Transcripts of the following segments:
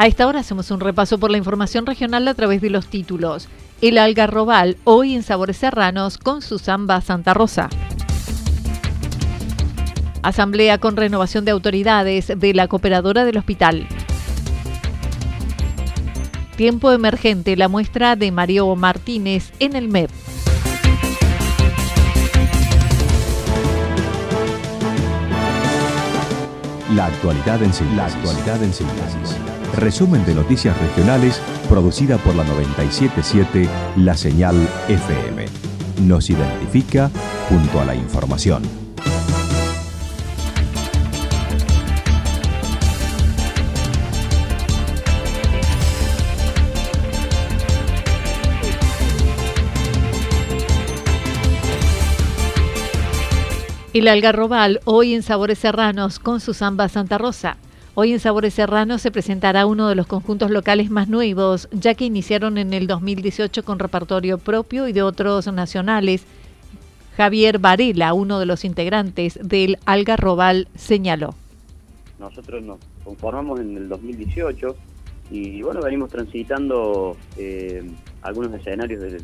A esta hora hacemos un repaso por la información regional a través de los títulos. El Algarrobal, hoy en Sabores Serranos, con su samba Santa Rosa. Asamblea con renovación de autoridades de la cooperadora del hospital. Tiempo emergente, la muestra de Mario Martínez en el MEP. La actualidad en síntesis. La actualidad en síntesis. Resumen de noticias regionales producida por la 977 La Señal FM. Nos identifica junto a la información. El Algarrobal, hoy en Sabores Serranos, con su samba Santa Rosa. Hoy en Sabores Serranos se presentará uno de los conjuntos locales más nuevos, ya que iniciaron en el 2018 con repertorio propio y de otros nacionales. Javier Varela, uno de los integrantes del Algarrobal, señaló. Nosotros nos conformamos en el 2018 y bueno, venimos transitando eh, algunos escenarios de,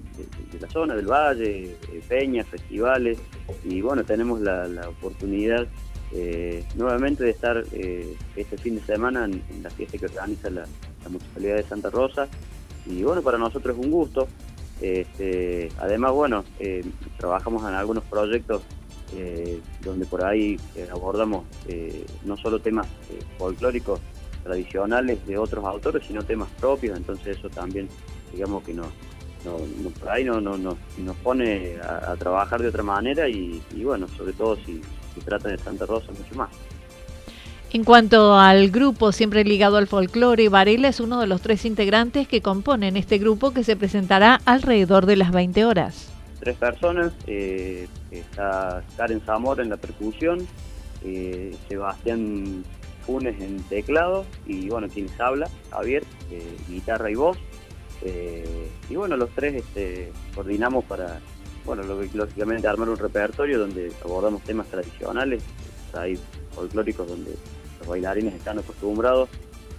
la zona, del valle, eh, peñas, festivales, y bueno, tenemos la, oportunidad eh, nuevamente de estar este fin de semana en, la fiesta que organiza la, Municipalidad de Santa Rosa, y bueno, para nosotros es un gusto. Este, además, bueno, trabajamos en algunos proyectos donde por ahí abordamos no solo temas folclóricos, tradicionales de otros autores, sino temas propios, entonces eso también, digamos que nos, por ahí no, no, nos pone a, trabajar de otra manera y, bueno, sobre todo si, se trata de Santa Rosa, mucho más. En cuanto al grupo, siempre ligado al folclore, Varela es uno de los tres integrantes que componen este grupo que se presentará alrededor de las 20 horas. Tres personas, eh, está Karen Zamora en la percusión, eh, Sebastián Funes en teclado y bueno, quienes habla, Javier, eh, guitarra y voz. Y bueno, los tres este, coordinamos para, bueno, lógicamente armar un repertorio donde abordamos temas tradicionales, hay folclóricos donde los bailarines están acostumbrados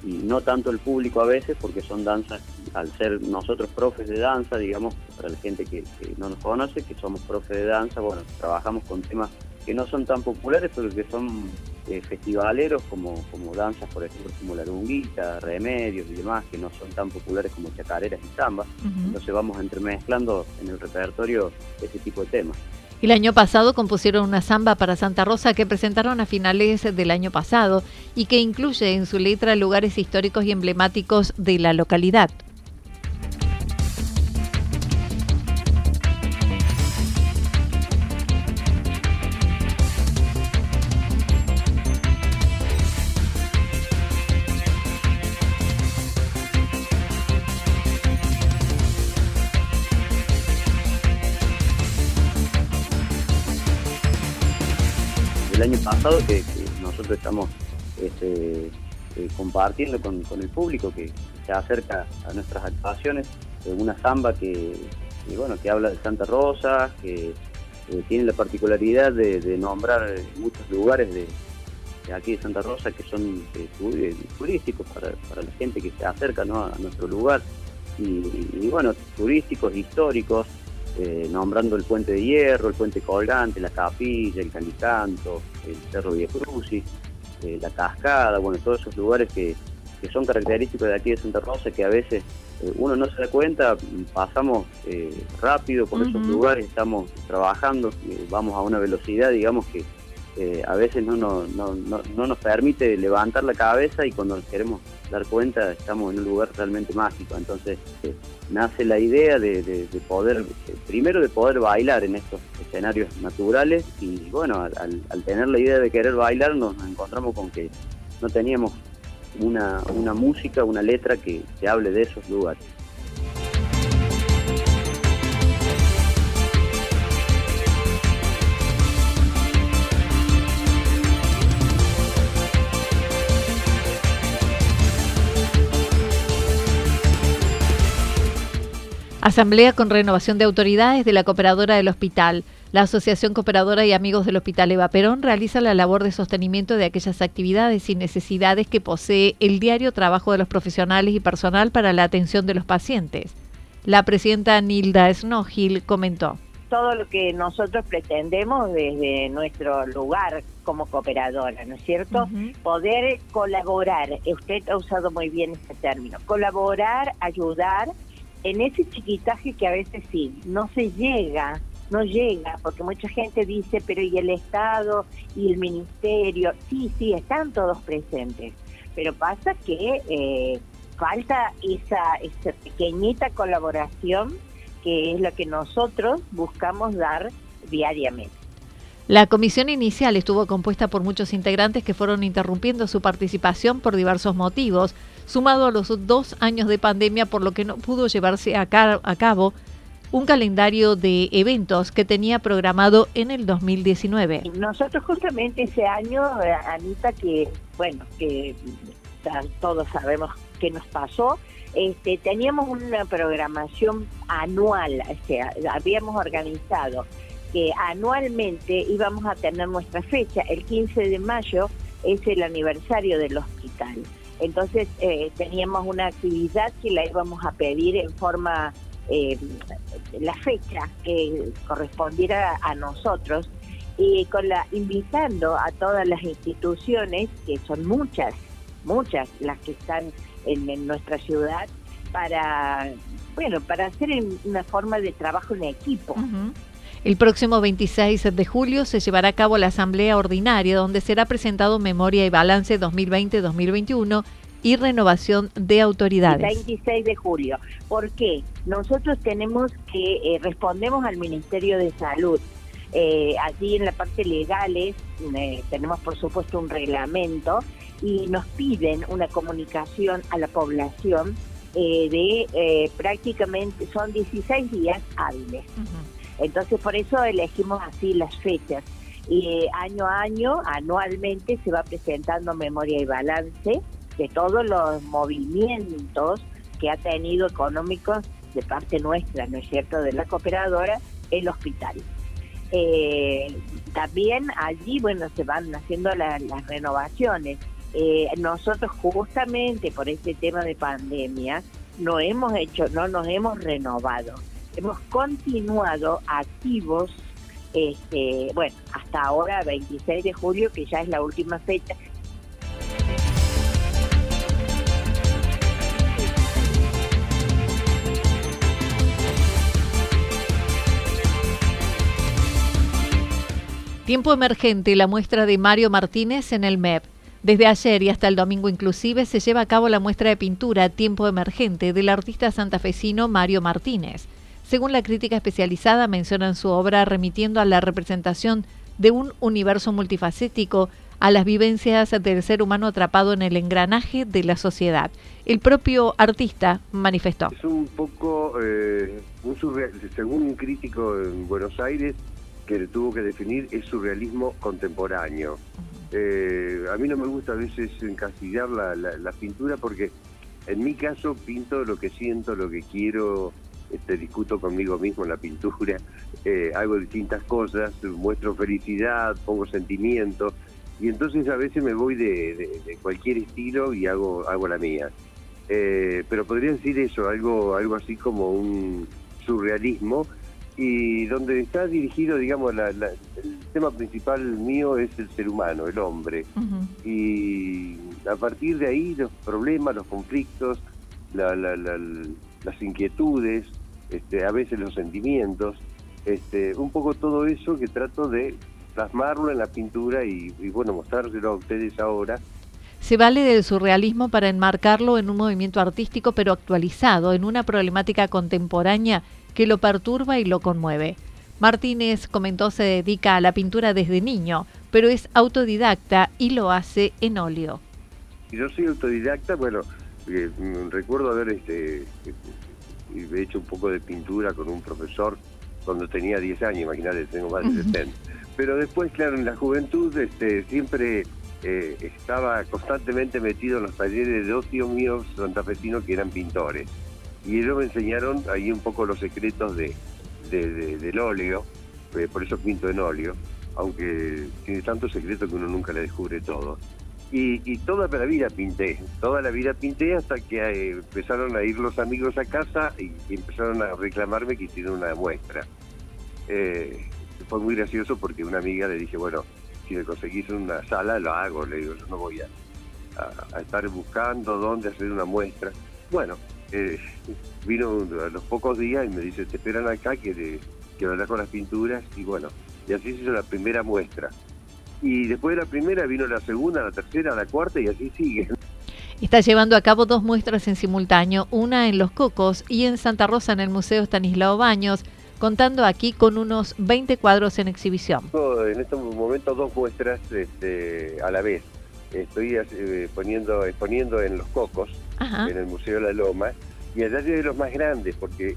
y no tanto el público a veces porque son danzas, al ser nosotros profes de danza, digamos, para la gente que, que no nos conoce, que somos profes de danza, bueno, trabajamos con temas que no son tan populares, pero que son eh, festivaleros como, como danzas, por ejemplo, como la lunguita, remedios y demás, que no son tan populares como chacareras y zambas. Entonces vamos entremezclando en el repertorio ese tipo de temas. El año pasado compusieron una samba para Santa Rosa que presentaron a finales del año pasado y que incluye en su letra lugares históricos y emblemáticos de la localidad. Año pasado que, nosotros estamos este, eh, compartiendo con, el público que se acerca a nuestras actuaciones, una samba que, bueno, que habla de Santa Rosa, que, eh, tiene la particularidad de, nombrar muchos lugares de, aquí de Santa Rosa que son eh, turísticos para, la gente que se acerca a nuestro lugar. Y, bueno, turísticos, históricos, nombrando el puente de hierro, el puente colgante, la capilla, el calicanto, el cerro Crucis, la cascada, bueno, todos esos lugares que, que son característicos de aquí de Santa Rosa, que a veces eh, uno no se da cuenta, pasamos eh, rápido por esos lugares, estamos trabajando, eh, vamos a una velocidad, digamos que a veces no, no, no, no, nos permite levantar la cabeza y cuando queremos dar cuenta estamos en un lugar realmente mágico. Entonces nace la idea de, poder, primero de poder bailar en estos escenarios naturales y bueno, al, al tener la idea de querer bailar nos encontramos con que no teníamos una, una música, una letra que, que hable de esos lugares. Asamblea con renovación de autoridades de la cooperadora del hospital. La Asociación Cooperadora y Amigos del Hospital Eva Perón realiza la labor de sostenimiento de aquellas actividades y necesidades que posee el diario trabajo de los profesionales y personal para la atención de los pacientes. La presidenta Nilda Snogil comentó. Todo lo que nosotros pretendemos desde nuestro lugar como cooperadora, ¿no es cierto? Poder colaborar, usted ha usado muy bien este término, colaborar, ayudar en ese chiquitaje que a veces sí, no se llega no llega, porque mucha gente dice, pero ¿y el Estado y el Ministerio? Sí, sí, están todos presentes, pero pasa que eh, falta esa, esa pequeñita colaboración que es lo que nosotros buscamos dar diariamente. La comisión inicial estuvo compuesta por muchos integrantes que fueron interrumpiendo su participación por diversos motivos, sumado a los dos años de pandemia por lo que no pudo llevarse a, cabo un calendario de eventos que tenía programado en el 2019. Nosotros justamente ese año, eh, Anita, que bueno, que todos sabemos qué nos pasó, este, teníamos una programación anual, o habíamos organizado que anualmente íbamos a tener nuestra fecha, el 15 de mayo es el aniversario del hospital. Entonces eh, teníamos una actividad que la íbamos a pedir en forma eh, la fecha que correspondiera a nosotros y con la invitando a todas las instituciones que son muchas muchas las que están en, nuestra ciudad para bueno para hacer una forma de trabajo en equipo El próximo 26 de julio se llevará a cabo la Asamblea Ordinaria, donde será presentado Memoria y Balance 2020-2021 y renovación de autoridades. 26 de julio. ¿Por qué? Nosotros tenemos que, eh, respondemos al Ministerio de Salud. Eh, allí en la parte legales eh, tenemos por supuesto un reglamento y nos piden una comunicación a la población de prácticamente, son 16 días hábiles. Entonces por eso elegimos así las fechas. Y año a año, anualmente, se va presentando memoria y balance de todos los movimientos que ha tenido económicos de parte nuestra, ¿no es cierto?, de la cooperadora, el hospital. Eh, también allí, bueno, se van haciendo las renovaciones. Eh, nosotros justamente por este tema de pandemia no hemos hecho, no nos hemos renovado, hemos continuado activos, este, bueno, hasta ahora 26 de julio, que ya es la última fecha, Tiempo emergente, la muestra de Mario Martínez en el MEP. Desde ayer y hasta el domingo inclusive se lleva a cabo la muestra de pintura Tiempo Emergente del artista santafesino Mario Martínez. Según la crítica especializada, mencionan su obra remitiendo a la representación de un universo multifacético, a las vivencias del ser humano atrapado en el engranaje de la sociedad. El propio artista manifestó. Es un poco, eh, un según un crítico en Buenos Aires, que tuvo que definir es surrealismo contemporáneo. Eh, a mí no me gusta a veces encasillar la, la, pintura porque en mi caso pinto lo que siento, lo que quiero este, discuto conmigo mismo en la pintura, eh, hago distintas cosas, muestro felicidad, pongo sentimiento, y entonces a veces me voy de, cualquier estilo y hago, hago la mía. Eh, pero podría decir eso, algo, algo así como un surrealismo, y donde está dirigido, digamos, el tema principal mío es el ser humano, el hombre. Y a partir de ahí los problemas, los conflictos, las inquietudes, este, a veces los sentimientos, este, un poco todo eso que trato de plasmarlo en la pintura y, bueno, mostrárselo a ustedes ahora. Se vale del surrealismo para enmarcarlo en un movimiento artístico pero actualizado, en una problemática contemporánea que lo perturba y lo conmueve. Martínez comentó se dedica a la pintura desde niño, pero es autodidacta y lo hace en óleo. Yo soy autodidacta, bueno, eh, recuerdo haber este, hecho un poco de pintura con un profesor cuando tenía 10 años, imagínate, tengo más de 70. Pero después, claro, en la juventud este, siempre eh, estaba constantemente metido en los talleres de dos tíos míos santafesinos que eran pintores. Y ellos me enseñaron ahí un poco los secretos de, del óleo, eh, por eso pinto en óleo, aunque tiene tanto secreto que uno nunca le descubre todo. Y, toda la vida pinté, toda la vida pinté hasta que eh, empezaron a ir los amigos a casa y, empezaron a reclamarme que hiciera una muestra. Eh, fue muy gracioso porque una amiga le dije, bueno, si me conseguís una sala, lo hago. Le digo, yo no voy a, estar buscando dónde hacer una muestra. Bueno, eh, vino a los pocos días y me dice, te esperan acá que, que con las pinturas. Y bueno, y así se hizo la primera muestra y después de la primera vino la segunda, la tercera, la cuarta y así sigue. Está llevando a cabo dos muestras en simultáneo, una en Los Cocos y en Santa Rosa en el Museo Stanislao Baños, contando aquí con unos 20 cuadros en exhibición. En este momento dos muestras este, a la vez. Estoy eh, poniendo, exponiendo en Los Cocos, en el Museo de la Loma, y allá de los más grandes, porque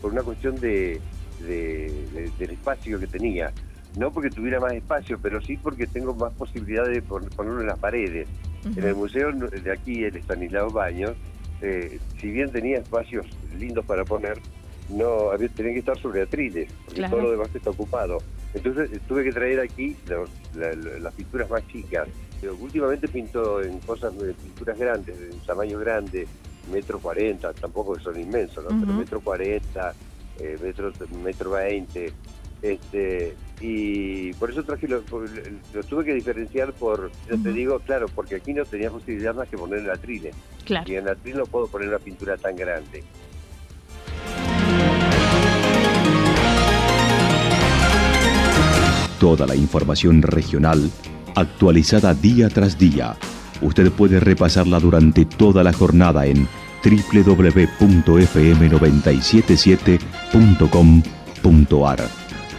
por una cuestión de, del espacio que tenía no porque tuviera más espacio, pero sí porque tengo más posibilidades de ponerlo en las paredes. En el museo de aquí, el Estanislao Baños, eh, si bien tenía espacios lindos para poner, no había, tenía que estar sobre atriles, porque todo lo demás está ocupado. Entonces eh, tuve que traer aquí las pinturas más chicas. últimamente pinto en cosas, de pinturas grandes, en tamaño grande, metro cuarenta, tampoco son inmensos, ¿no? pero metro cuarenta, eh, metro, metro veinte. Este, y por eso traje lo, tuve que diferenciar por, yo te digo, claro, porque aquí no tenía posibilidad más que poner el atril. Claro. Y en el atril no puedo poner una pintura tan grande. Toda la información regional actualizada día tras día. Usted puede repasarla durante toda la jornada en www.fm977.com.ar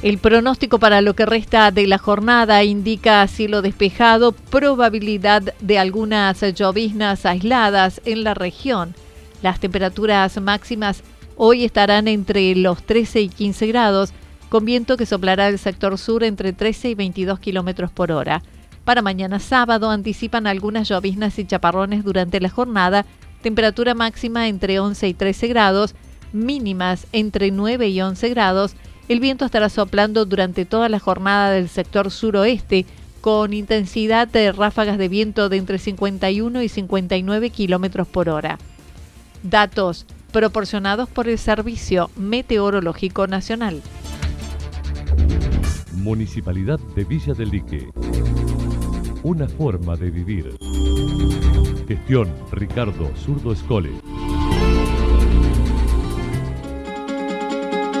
El pronóstico para lo que resta de la jornada indica cielo despejado, probabilidad de algunas lloviznas aisladas en la región. Las temperaturas máximas hoy estarán entre los 13 y 15 grados, con viento que soplará del sector sur entre 13 y 22 kilómetros por hora. Para mañana sábado anticipan algunas lloviznas y chaparrones durante la jornada, temperatura máxima entre 11 y 13 grados, mínimas entre 9 y 11 grados el viento estará soplando durante toda la jornada del sector suroeste, con intensidad de ráfagas de viento de entre 51 y 59 kilómetros por hora. Datos proporcionados por el Servicio Meteorológico Nacional. Municipalidad de Villa del Lique. Una forma de vivir. Gestión Ricardo Zurdo Escole.